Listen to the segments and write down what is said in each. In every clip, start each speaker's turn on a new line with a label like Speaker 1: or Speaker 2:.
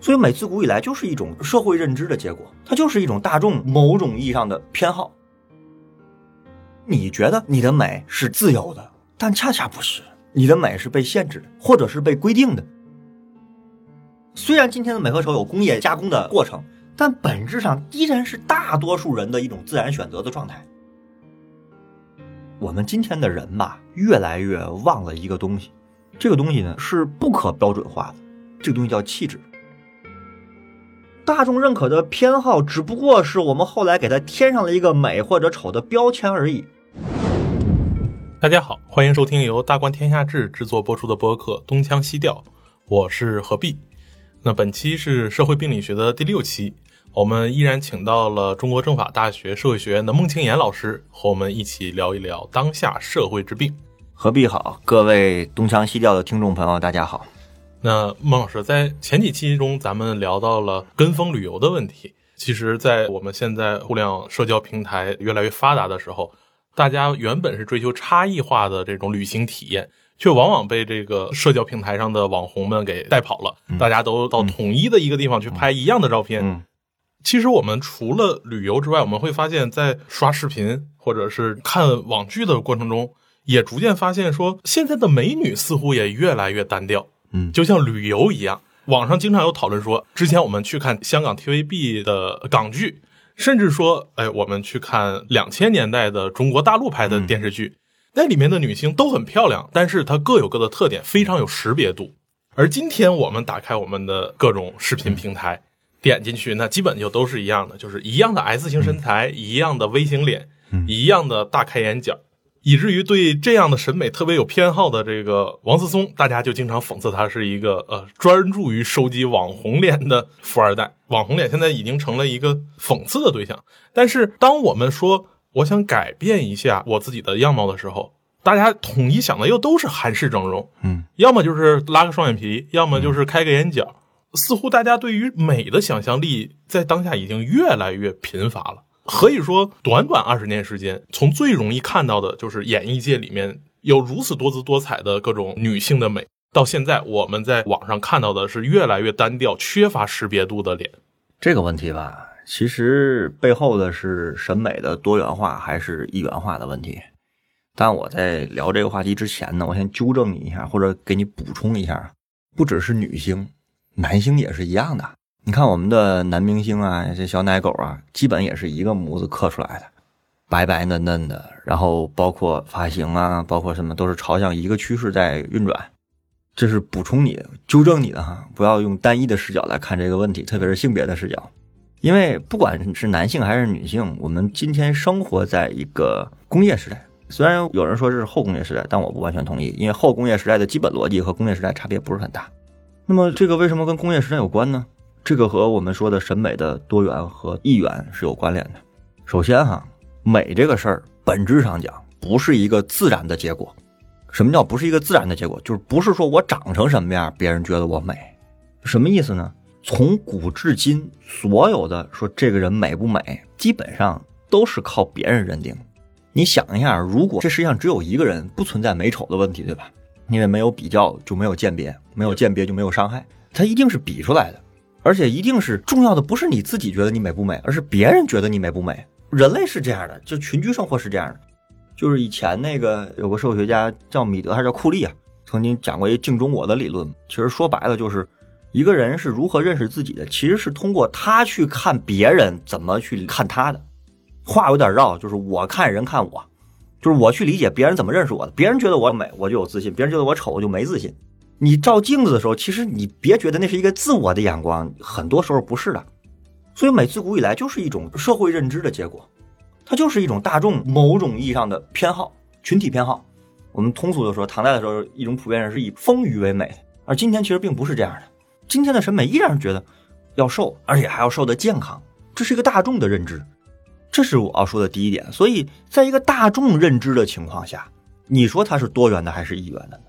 Speaker 1: 所以美自古以来就是一种社会认知的结果，它就是一种大众某种意义上的偏好。你觉得你的美是自由的，但恰恰不是，你的美是被限制的，或者是被规定的。虽然今天的美和丑有工业加工的过程，但本质上依然是大多数人的一种自然选择的状态。我们今天的人吧，越来越忘了一个东西，这个东西呢是不可标准化的，这个东西叫气质。大众认可的偏好，只不过是我们后来给它添上了一个美或者丑的标签而已。
Speaker 2: 大家好，欢迎收听由大观天下志制作播出的播客《东腔西调》，我是何必。那本期是社会病理学的第六期，我们依然请到了中国政法大学社会学院的孟庆岩老师，和我们一起聊一聊当下社会之病。
Speaker 1: 何必好，各位东腔西调的听众朋友，大家好。
Speaker 2: 那孟老师在前几期中，咱们聊到了跟风旅游的问题。其实，在我们现在互联网社交平台越来越发达的时候，大家原本是追求差异化的这种旅行体验。却往往被这个社交平台上的网红们给带跑了。大家都到统一的一个地方去拍一样的照片。其实我们除了旅游之外，我们会发现，在刷视频或者是看网剧的过程中，也逐渐发现说，现在的美女似乎也越来越单调。
Speaker 1: 嗯，
Speaker 2: 就像旅游一样，网上经常有讨论说，之前我们去看香港 TVB 的港剧，甚至说，哎，我们去看两千年代的中国大陆拍的电视剧。那里面的女星都很漂亮，但是她各有各的特点，非常有识别度。而今天我们打开我们的各种视频平台，点进去，那基本就都是一样的，就是一样的 S 型身材，一样的 V 型脸，一样的大开眼角，以至于对这样的审美特别有偏好的这个王思聪，大家就经常讽刺他是一个呃专注于收集网红脸的富二代。网红脸现在已经成了一个讽刺的对象。但是当我们说，我想改变一下我自己的样貌的时候，大家统一想的又都是韩式整容，
Speaker 1: 嗯，
Speaker 2: 要么就是拉个双眼皮，要么就是开个眼角。似乎大家对于美的想象力在当下已经越来越贫乏了。可以说，短短二十年时间，从最容易看到的就是演艺界里面有如此多姿多彩的各种女性的美，到现在我们在网上看到的是越来越单调、缺乏识别度的脸。
Speaker 1: 这个问题吧。其实背后的是审美的多元化还是一元化的问题。但我在聊这个话题之前呢，我先纠正你一下，或者给你补充一下，不只是女星，男星也是一样的。你看我们的男明星啊，这小奶狗啊，基本也是一个模子刻出来的，白白嫩嫩的，然后包括发型啊，包括什么都是朝向一个趋势在运转。这是补充你、纠正你的哈，不要用单一的视角来看这个问题，特别是性别的视角。因为不管是男性还是女性，我们今天生活在一个工业时代。虽然有人说这是后工业时代，但我不完全同意。因为后工业时代的基本逻辑和工业时代差别不是很大。那么这个为什么跟工业时代有关呢？这个和我们说的审美的多元和一元是有关联的。首先哈，美这个事儿本质上讲不是一个自然的结果。什么叫不是一个自然的结果？就是不是说我长成什么样，别人觉得我美。什么意思呢？从古至今，所有的说这个人美不美，基本上都是靠别人认定。你想一下，如果这世界上只有一个人，不存在美丑的问题，对吧？因为没有比较就没有鉴别，没有鉴别就没有伤害，它一定是比出来的，而且一定是重要的，不是你自己觉得你美不美，而是别人觉得你美不美。人类是这样的，就群居生活是这样的。就是以前那个有个社会学家叫米德还是叫库利啊，曾经讲过一镜中我的理论。其实说白了就是。一个人是如何认识自己的，其实是通过他去看别人怎么去看他的。话有点绕，就是我看人看我，就是我去理解别人怎么认识我的。别人觉得我美，我就有自信；别人觉得我丑，我就没自信。你照镜子的时候，其实你别觉得那是一个自我的眼光，很多时候不是的。所以美自古以来就是一种社会认知的结果，它就是一种大众某种意义上的偏好、群体偏好。我们通俗的说，唐代的时候一种普遍认识是以丰腴为美，而今天其实并不是这样的。今天的审美依然是觉得要瘦，而且还要瘦的健康，这是一个大众的认知，这是我要说的第一点。所以，在一个大众认知的情况下，你说它是多元的还是一元的呢？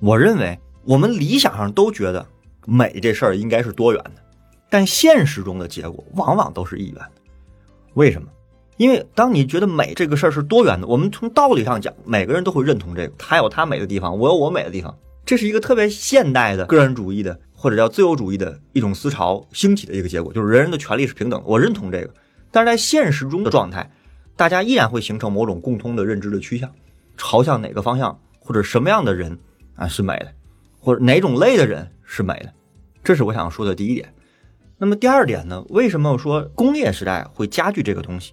Speaker 1: 我认为我们理想上都觉得美这事儿应该是多元的，但现实中的结果往往都是一元的。为什么？因为当你觉得美这个事儿是多元的，我们从道理上讲，每个人都会认同这个，他有他美的地方，我有我美的地方。这是一个特别现代的个人主义的或者叫自由主义的一种思潮兴起的一个结果，就是人人的权利是平等的。我认同这个，但是在现实中的状态，大家依然会形成某种共通的认知的趋向，朝向哪个方向或者什么样的人啊是美的，或者哪种类的人是美的，这是我想说的第一点。那么第二点呢？为什么我说工业时代会加剧这个东西？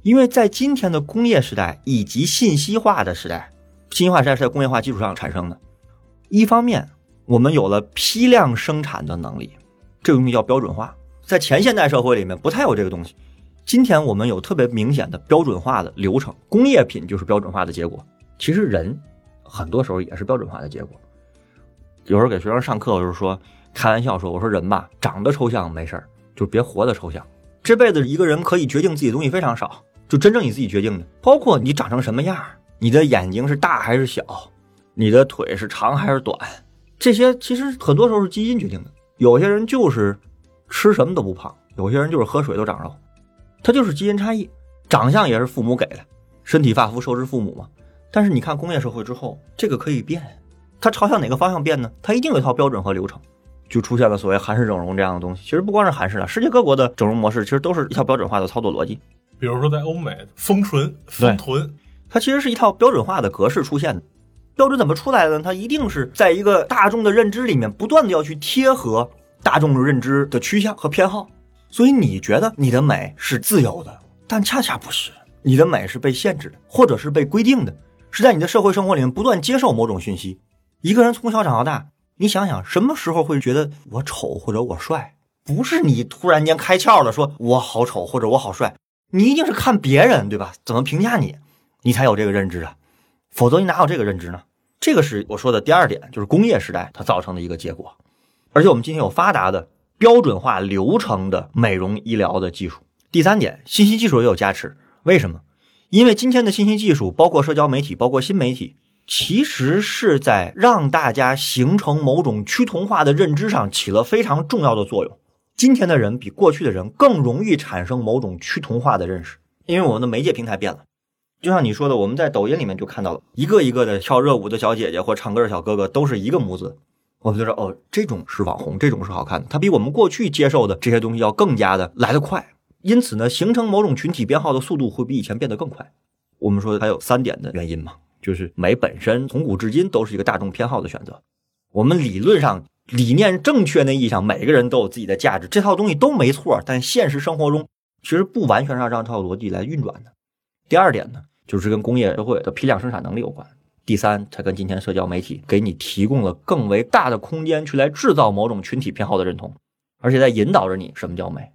Speaker 1: 因为在今天的工业时代以及信息化的时代，信息化时代是在工业化基础上产生的。一方面，我们有了批量生产的能力，这个东西叫标准化。在前现代社会里面不太有这个东西。今天我们有特别明显的标准化的流程，工业品就是标准化的结果。其实人很多时候也是标准化的结果。有时候给学生上课，我就是说开玩笑说：“我说人吧，长得抽象没事儿，就别活得抽象。这辈子一个人可以决定自己的东西非常少。”就真正你自己决定的，包括你长成什么样，你的眼睛是大还是小，你的腿是长还是短，这些其实很多时候是基因决定的。有些人就是吃什么都不胖，有些人就是喝水都长肉，他就是基因差异。长相也是父母给的，身体发肤受之父母嘛。但是你看工业社会之后，这个可以变，它朝向哪个方向变呢？它一定有一套标准和流程，就出现了所谓韩式整容这样的东西。其实不光是韩式的，世界各国的整容模式其实都是一套标准化的操作逻辑。
Speaker 2: 比如说，在欧美，丰唇、丰臀，
Speaker 1: 它其实是一套标准化的格式出现的。标准怎么出来的呢？它一定是在一个大众的认知里面，不断的要去贴合大众认知的趋向和偏好。所以你觉得你的美是自由的，但恰恰不是，你的美是被限制的，或者是被规定的，是在你的社会生活里面不断接受某种讯息。一个人从小长到大，你想想，什么时候会觉得我丑或者我帅？不是你突然间开窍了，说我好丑或者我好帅。你一定是看别人对吧？怎么评价你，你才有这个认知啊，否则你哪有这个认知呢？这个是我说的第二点，就是工业时代它造成的一个结果。而且我们今天有发达的标准化流程的美容医疗的技术。第三点，信息技术也有加持。为什么？因为今天的信息技术，包括社交媒体，包括新媒体，其实是在让大家形成某种趋同化的认知上起了非常重要的作用。今天的人比过去的人更容易产生某种趋同化的认识，因为我们的媒介平台变了。就像你说的，我们在抖音里面就看到了一个一个的跳热舞的小姐姐或唱歌的小哥哥，都是一个模子。我们就说，哦，这种是网红，这种是好看的。它比我们过去接受的这些东西要更加的来得快，因此呢，形成某种群体编号的速度会比以前变得更快。我们说还有三点的原因嘛，就是美本身从古至今都是一个大众偏好的选择。我们理论上。理念正确那意义上，每个人都有自己的价值，这套东西都没错。但现实生活中，其实不完全是按照这套逻辑来运转的。第二点呢，就是跟工业社会的批量生产能力有关。第三，它跟今天社交媒体给你提供了更为大的空间去来制造某种群体偏好的认同，而且在引导着你什么叫美。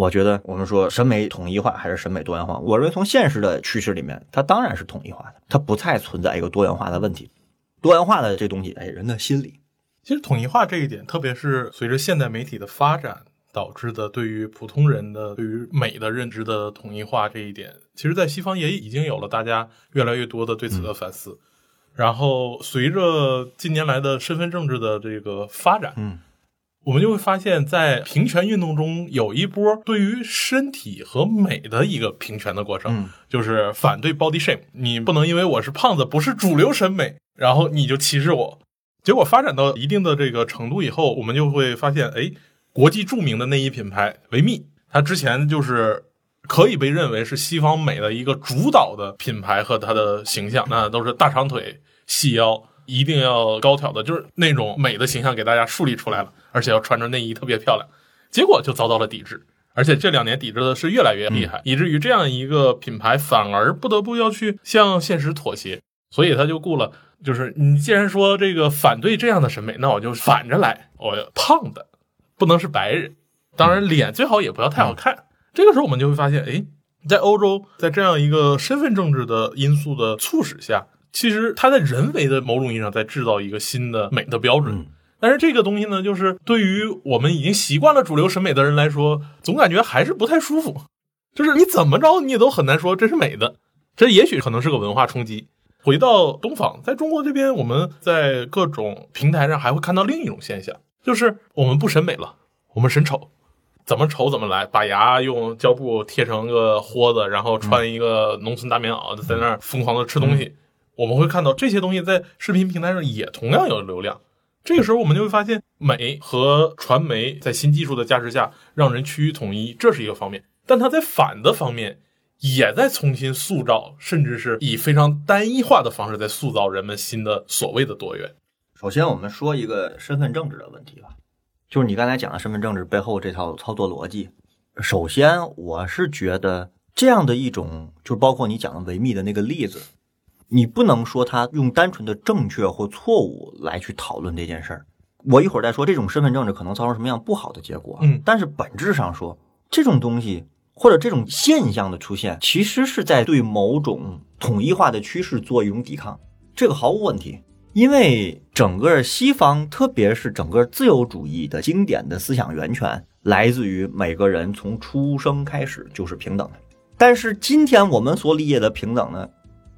Speaker 1: 我觉得我们说审美统一化还是审美多元化，我认为从现实的趋势里面，它当然是统一化的，它不再存在一个多元化的问题。多元化的这东西，哎，人的心理。
Speaker 2: 其实统一化这一点，特别是随着现代媒体的发展导致的，对于普通人的对于美的认知的统一化这一点，其实，在西方也已经有了大家越来越多的对此的反思。然后，随着近年来的身份政治的这个发展，
Speaker 1: 嗯，
Speaker 2: 我们就会发现，在平权运动中有一波对于身体和美的一个平权的过程，就是反对 body shame，你不能因为我是胖子，不是主流审美，然后你就歧视我。结果发展到一定的这个程度以后，我们就会发现，哎，国际著名的内衣品牌维密，它之前就是可以被认为是西方美的一个主导的品牌和它的形象，那都是大长腿、细腰，一定要高挑的，就是那种美的形象给大家树立出来了，而且要穿着内衣特别漂亮。结果就遭到了抵制，而且这两年抵制的是越来越厉害，以至于这样一个品牌反而不得不要去向现实妥协，所以他就雇了。就是你既然说这个反对这样的审美，那我就反着来。我胖的不能是白人，当然脸最好也不要太好看。这个时候我们就会发现，哎，在欧洲，在这样一个身份政治的因素的促使下，其实它在人为的某种意义上在制造一个新的美的标准。但是这个东西呢，就是对于我们已经习惯了主流审美的人来说，总感觉还是不太舒服。就是你怎么着，你也都很难说这是美的。这也许可能是个文化冲击。回到东方，在中国这边，我们在各种平台上还会看到另一种现象，就是我们不审美了，我们审丑，怎么丑怎么来，把牙用胶布贴成个豁子，然后穿一个农村大棉袄，在那儿疯狂的吃东西。我们会看到这些东西在视频平台上也同样有流量，这个时候我们就会发现，美和传媒在新技术的加持下，让人趋于统一，这是一个方面。但它在反的方面，也在重新塑造，甚至是以非常单一化的方式在塑造人们新的所谓的多元。
Speaker 1: 首先，我们说一个身份政治的问题吧，就是你刚才讲的身份政治背后这套操作逻辑。首先，我是觉得这样的一种，就包括你讲的维密的那个例子。你不能说他用单纯的正确或错误来去讨论这件事儿。我一会儿再说这种身份政治可能造成什么样不好的结果。
Speaker 2: 嗯，
Speaker 1: 但是本质上说，这种东西或者这种现象的出现，其实是在对某种统一化的趋势做一种抵抗。这个毫无问题，因为整个西方，特别是整个自由主义的经典的思想源泉，来自于每个人从出生开始就是平等的。但是今天我们所理解的平等呢？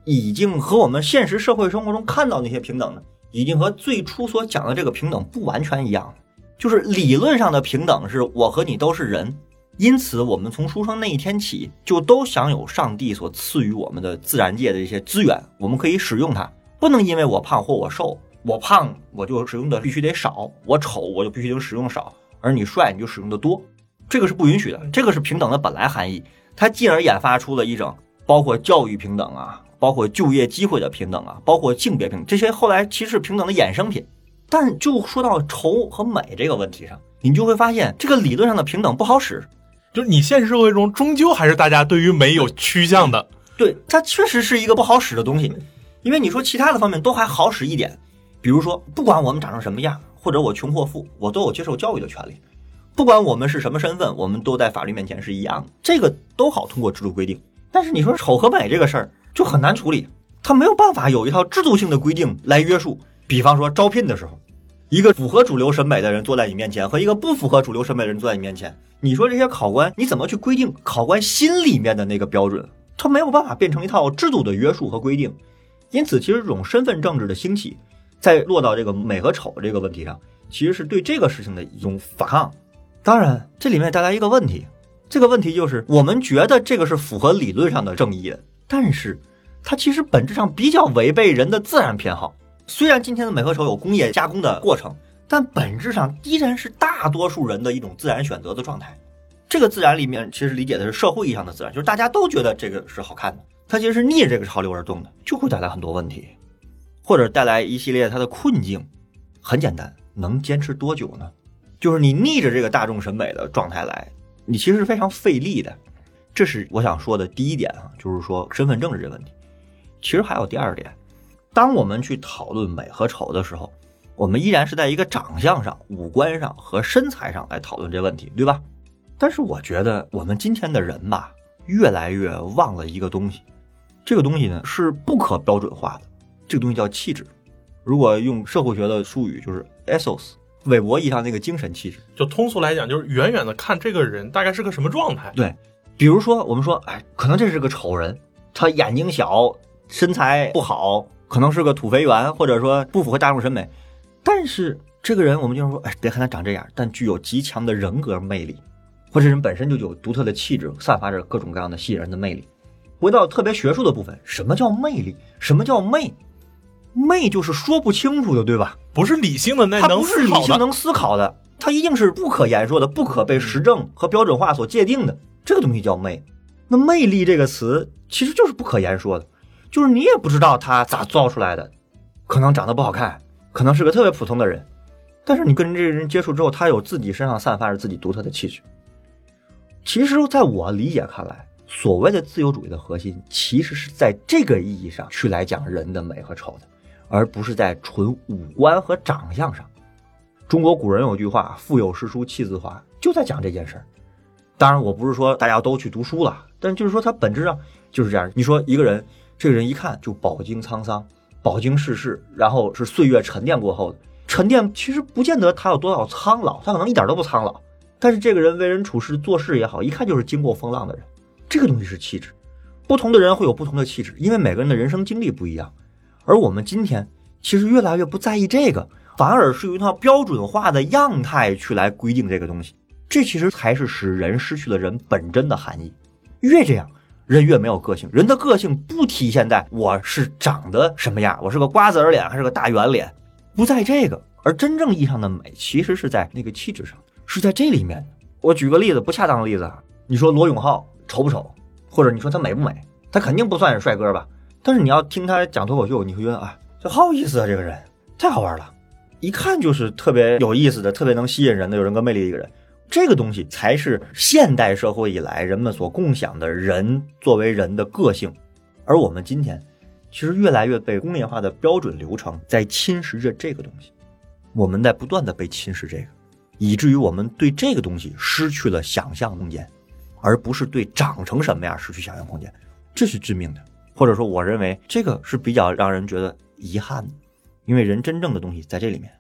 Speaker 1: 已经和我们现实社会生活中看到那些平等呢，已经和最初所讲的这个平等不完全一样。就是理论上的平等是我和你都是人，因此我们从出生那一天起就都享有上帝所赐予我们的自然界的一些资源，我们可以使用它。不能因为我胖或我瘦，我胖我就使用的必须得少，我丑我就必须得使用少，而你帅你就使用的多，这个是不允许的。这个是平等的本来含义，它进而研发出了一种包括教育平等啊。包括就业机会的平等啊，包括性别平等，这些后来其实是平等的衍生品。但就说到丑和美这个问题上，你就会发现这个理论上的平等不好使。
Speaker 2: 就是你现实社会中终究还是大家对于美有趋向的。
Speaker 1: 对，它确实是一个不好使的东西。因为你说其他的方面都还好使一点，比如说不管我们长成什么样，或者我穷或富，我都有接受教育的权利。不管我们是什么身份，我们都在法律面前是一样的，这个都好通过制度规定。但是你说丑和美这个事儿。就很难处理，他没有办法有一套制度性的规定来约束。比方说招聘的时候，一个符合主流审美的人坐在你面前，和一个不符合主流审美的人坐在你面前，你说这些考官你怎么去规定考官心里面的那个标准？他没有办法变成一套制度的约束和规定。因此，其实这种身份政治的兴起，在落到这个美和丑这个问题上，其实是对这个事情的一种反抗。当然，这里面带来一个问题，这个问题就是我们觉得这个是符合理论上的正义的。但是，它其实本质上比较违背人的自然偏好。虽然今天的美和丑有工业加工的过程，但本质上依然是大多数人的一种自然选择的状态。这个自然里面，其实理解的是社会意义上的自然，就是大家都觉得这个是好看的。它其实是逆着这个潮流而动的，就会带来很多问题，或者带来一系列它的困境。很简单，能坚持多久呢？就是你逆着这个大众审美的状态来，你其实是非常费力的。这是我想说的第一点啊，就是说身份政治这问题。其实还有第二点，当我们去讨论美和丑的时候，我们依然是在一个长相上、五官上和身材上来讨论这问题，对吧？但是我觉得我们今天的人吧，越来越忘了一个东西，这个东西呢是不可标准化的，这个东西叫气质。如果用社会学的术语，就是 ethos，韦伯意义上那个精神气质。
Speaker 2: 就通俗来讲，就是远远的看这个人大概是个什么状态。
Speaker 1: 对。比如说，我们说，哎，可能这是个丑人，他眼睛小，身材不好，可能是个土肥圆，或者说不符合大众审美。但是这个人，我们就是说，哎，别看他长这样，但具有极强的人格魅力，或者人本身就有独特的气质，散发着各种各样的吸引人的魅力。回到特别学术的部分，什么叫魅力？什么叫魅？魅就是说不清楚的，对吧？
Speaker 2: 不是理性的，那
Speaker 1: 它不是理性能思考的，它一定是不可言说的，不可被实证和标准化所界定的。这个东西叫魅，那魅力这个词其实就是不可言说的，就是你也不知道他咋造出来的，可能长得不好看，可能是个特别普通的人，但是你跟这个人接触之后，他有自己身上散发着自己独特的气质。其实，在我理解看来，所谓的自由主义的核心，其实是在这个意义上去来讲人的美和丑的，而不是在纯五官和长相上。中国古人有句话：“腹有诗书气自华”，就在讲这件事儿。当然，我不是说大家都去读书了，但就是说，它本质上就是这样。你说一个人，这个人一看就饱经沧桑、饱经世事，然后是岁月沉淀过后的沉淀，其实不见得他有多少苍老，他可能一点都不苍老。但是这个人为人处事、做事也好，一看就是经过风浪的人。这个东西是气质，不同的人会有不同的气质，因为每个人的人生经历不一样。而我们今天其实越来越不在意这个，反而是用一套标准化的样态去来规定这个东西。这其实才是使人失去了人本真的含义。越这样，人越没有个性。人的个性不体现在我是长得什么样，我是个瓜子儿脸还是个大圆脸，不在这个，而真正意义上的美，其实是在那个气质上，是在这里面。我举个例子，不恰当的例子啊，你说罗永浩丑不丑，或者你说他美不美，他肯定不算是帅哥吧？但是你要听他讲脱口秀，你会觉得啊，这好有意思啊，这个人太好玩了，一看就是特别有意思的、特别能吸引人的、有人格魅力的一个人。这个东西才是现代社会以来人们所共享的人作为人的个性，而我们今天其实越来越被工业化的标准流程在侵蚀着这个东西，我们在不断的被侵蚀这个。以至于我们对这个东西失去了想象空间，而不是对长成什么样失去想象空间，这是致命的。或者说，我认为这个是比较让人觉得遗憾的，因为人真正的东西在这里面。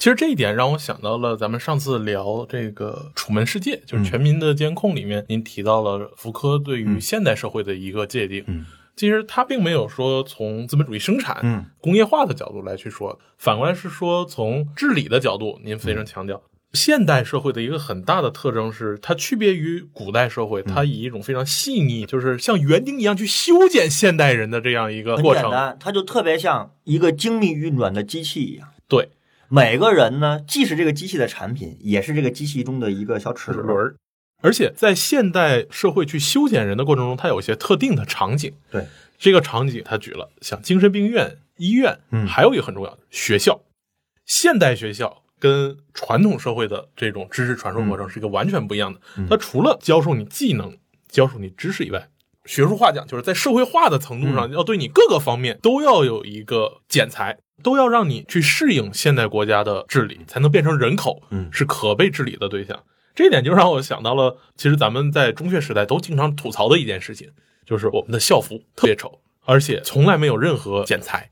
Speaker 2: 其实这一点让我想到了咱们上次聊这个《楚门世界》，就是《全民的监控》里面，您提到了福柯对于现代社会的一个界定。
Speaker 1: 嗯，
Speaker 2: 其实他并没有说从资本主义生产、
Speaker 1: 嗯
Speaker 2: 工业化的角度来去说，反过来是说从治理的角度，您非常强调。现代社会的一个很大的特征是，它区别于古代社会，它以一种非常细腻，就是像园丁一样去修剪现代人的这样一个过程。
Speaker 1: 简单，它就特别像一个精密运转的机器一样。
Speaker 2: 对，
Speaker 1: 每个人呢，既是这个机器的产品，也是这个机器中的一个小齿轮。
Speaker 2: 儿。而且在现代社会去修剪人的过程中，它有一些特定的场景。
Speaker 1: 对，
Speaker 2: 这个场景他举了，像精神病院、医院，
Speaker 1: 嗯
Speaker 2: 还有一个很重要的学校。现代学校跟传统社会的这种知识传授过程是一个完全不一样的。它除了教授你技能、教授你知识以外，学术化讲就是在社会化的程度上，要对你各个方面都要有一个剪裁，都要让你去适应现代国家的治理，才能变成人口，
Speaker 1: 嗯
Speaker 2: 是可被治理的对象。这一点就让我想到了，其实咱们在中学时代都经常吐槽的一件事情，就是我们的校服特别丑，而且从来没有任何剪裁。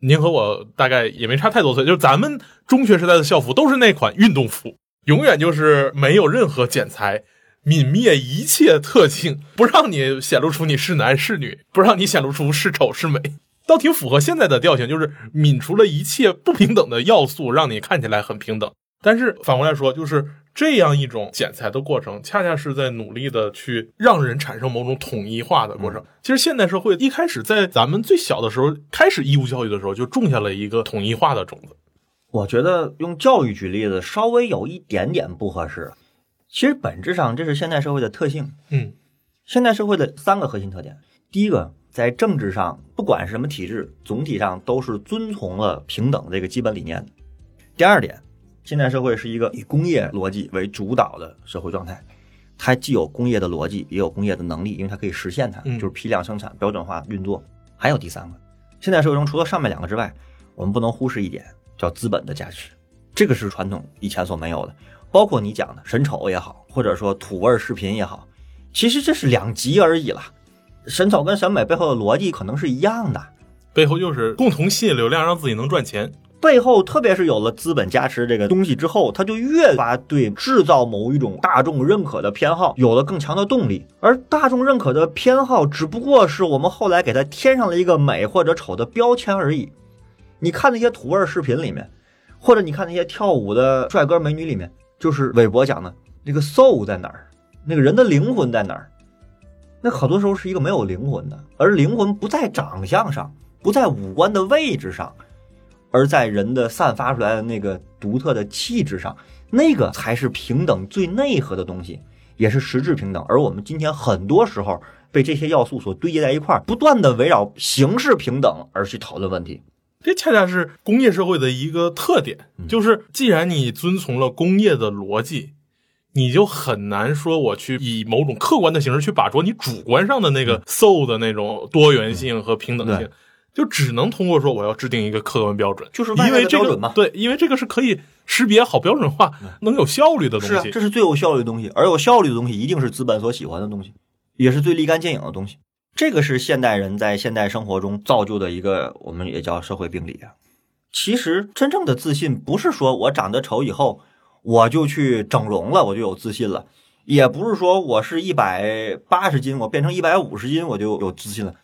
Speaker 2: 您和我大概也没差太多岁，就是咱们中学时代的校服都是那款运动服，永远就是没有任何剪裁，泯灭一切特性，不让你显露出你是男是女，不让你显露出是丑是美，倒挺符合现在的调性，就是泯除了一切不平等的要素，让你看起来很平等。但是反过来说，就是这样一种剪裁的过程，恰恰是在努力的去让人产生某种统一化的过程。其实现代社会一开始在咱们最小的时候开始义务教育的时候，就种下了一个统一化的种子。
Speaker 1: 我觉得用教育举例子稍微有一点点不合适。其实本质上这是现代社会的特性。
Speaker 2: 嗯
Speaker 1: 现代社会的三个核心特点：第一个，在政治上，不管是什么体制，总体上都是遵从了平等这个基本理念的。第二点，现代社会是一个以工业逻辑为主导的社会状态，它既有工业的逻辑，也有工业的能力，因为它可以实现它，
Speaker 2: 嗯
Speaker 1: 就是批量生产、标准化运作。还有第三个，现代社会中除了上面两个之外，我们不能忽视一点，叫资本的价值，这个是传统以前所没有的。包括你讲的神丑也好，或者说土味视频也好，其实这是两极而已了。神丑跟审美背后的逻辑可能是一样的，
Speaker 2: 背后就是共同吸引流量，让自己能赚钱。
Speaker 1: 背后特别是有了资本加持这个东西之后，他就越发对制造某一种大众认可的偏好有了更强的动力。而大众认可的偏好，只不过是我们后来给它添上了一个美或者丑的标签而已。你看那些土味视频里面，或者你看那些跳舞的帅哥美女里面，就是韦伯讲的那个 soul 在哪儿，那个人的灵魂在哪儿？那好多时候是一个没有灵魂的，而灵魂不在长相上，不在五官的位置上。而在人的散发出来的那个独特的气质上，那个才是平等最内核的东西，也是实质平等。而我们今天很多时候被这些要素所堆积在一块儿，不断的围绕形式平等而去讨论问题。
Speaker 2: 这恰恰是工业社会的一个特点，就是既然你遵从了工业的逻辑，你就很难说我去以某种客观的形式去把握你主观上的那个 soul 的那种多元性和平等性。就只能通过说我要制定一个客观标准，
Speaker 1: 就是
Speaker 2: 因为这个
Speaker 1: 的标准嘛
Speaker 2: 对，因为这个是可以识别好标准化、能有效率的东
Speaker 1: 是啊，
Speaker 2: 西。
Speaker 1: 这是最有效率的东西，而有效率的东西一定是资本所喜欢的东西，也是最立竿见影的东西。这个是现代人在现代生活中造就的一个，我们也叫社会病理啊。其实真正的自信不是说我长得丑以后我就去整容了，我就有自信了，也不是说我是一百八十斤，我变成一百五十斤我就有自信了。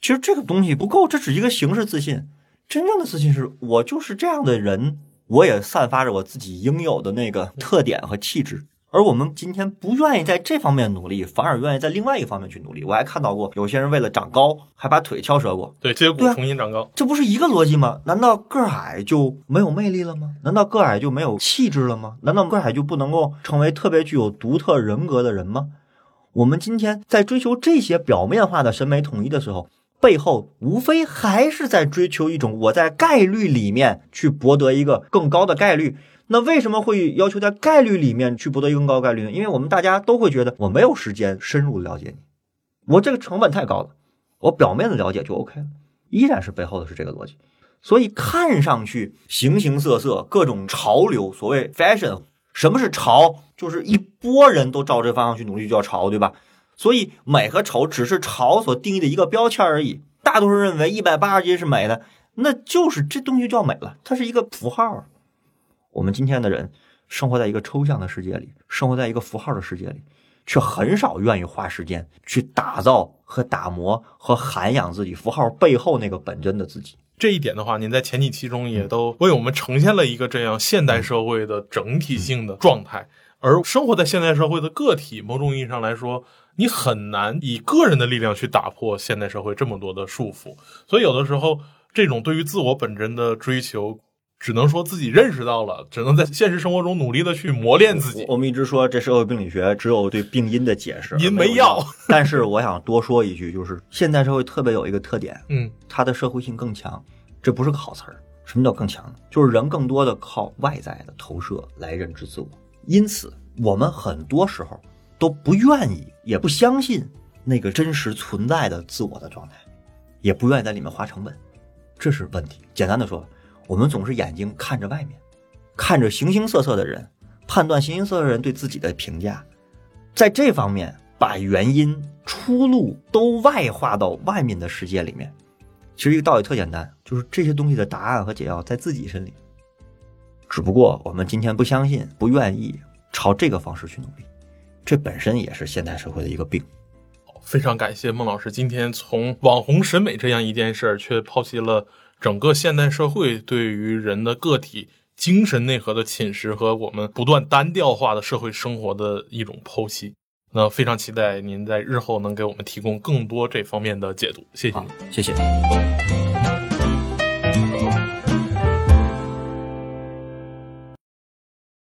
Speaker 1: 其实这个东西不够，这只是一个形式自信。真正的自信是我就是这样的人，我也散发着我自己应有的那个特点和气质，而我们今天不愿意在这方面努力，反而愿意在另外一个方面去努力。我还看到过有些人为了长高，还把腿敲折过，
Speaker 2: 对，接骨
Speaker 1: 对啊
Speaker 2: 重新长高。
Speaker 1: 这不是一个逻辑吗？难道个儿矮就没有魅力了吗？难道个儿矮就没有气质了吗？难道个儿矮就不能够成为特别具有独特人格的人吗？我们今天在追求这些表面化的审美统一的时候，背后无非还是在追求一种我在概率里面去博得一个更高的概率。那为什么会要求在概率里面去博得更高概率呢？因为我们大家都会觉得我没有时间深入了解你，我这个成本太高了，我表面的了解就 OK 了，依然是背后的是这个逻辑。所以看上去形形色色，各种潮流，所谓 fashion，什么是潮？就是一波人都照这方向去努力，就叫潮，对吧？所以美和丑只是潮所定义的一个标签而已。大多数人认为一百八十斤是美的，那就是这东西就叫美了，它是一个符号。我们今天的人生活在一个抽象的世界里，生活在一个符号的世界里，却很少愿意花时间去打造和打磨和涵养自己符号背后那个本真的自己。
Speaker 2: 这一点的话，您在前几期中也都为我们呈现了一个这样现代社会的整体性的状态。而生活在现代社会的个体，某种意义上来说，你很难以个人的力量去打破现代社会这么多的束缚。所以，有的时候这种对于自我本真的追求，只能说自己认识到了，只能在现实生活中努力的去磨练自己。
Speaker 1: 我们一直说这社会病理学只有对病因的解释，
Speaker 2: 因
Speaker 1: 没
Speaker 2: 药。
Speaker 1: 但是我想多说一句，就是现代社会特别有一个特点，
Speaker 2: 嗯，
Speaker 1: 它的社会性更强。这不是个好词儿。什么叫更强呢？就是人更多的靠外在的投射来认知自我，因此我们很多时候都不愿意，也不相信那个真实存在的自我的状态，也不愿意在里面花成本，这是问题。简单的说，我们总是眼睛看着外面，看着形形色色的人，判断形形色色的人对自己的评价，在这方面把原因、出路都外化到外面的世界里面。其实一个道理特简单，就是这些东西的答案和解药在自己身里。只不过我们今天不相信、不愿意朝这个方式去努力，这本身也是现代社会的一个病。
Speaker 2: 非常感谢孟老师今天从网红审美这样一件事儿，却剖析了整个现代社会对于人的个体精神内核的侵蚀和我们不断单调化的社会生活的一种剖析。那非常期待您在日后能给我们提供更多这方面的解读，谢谢。
Speaker 1: 谢谢。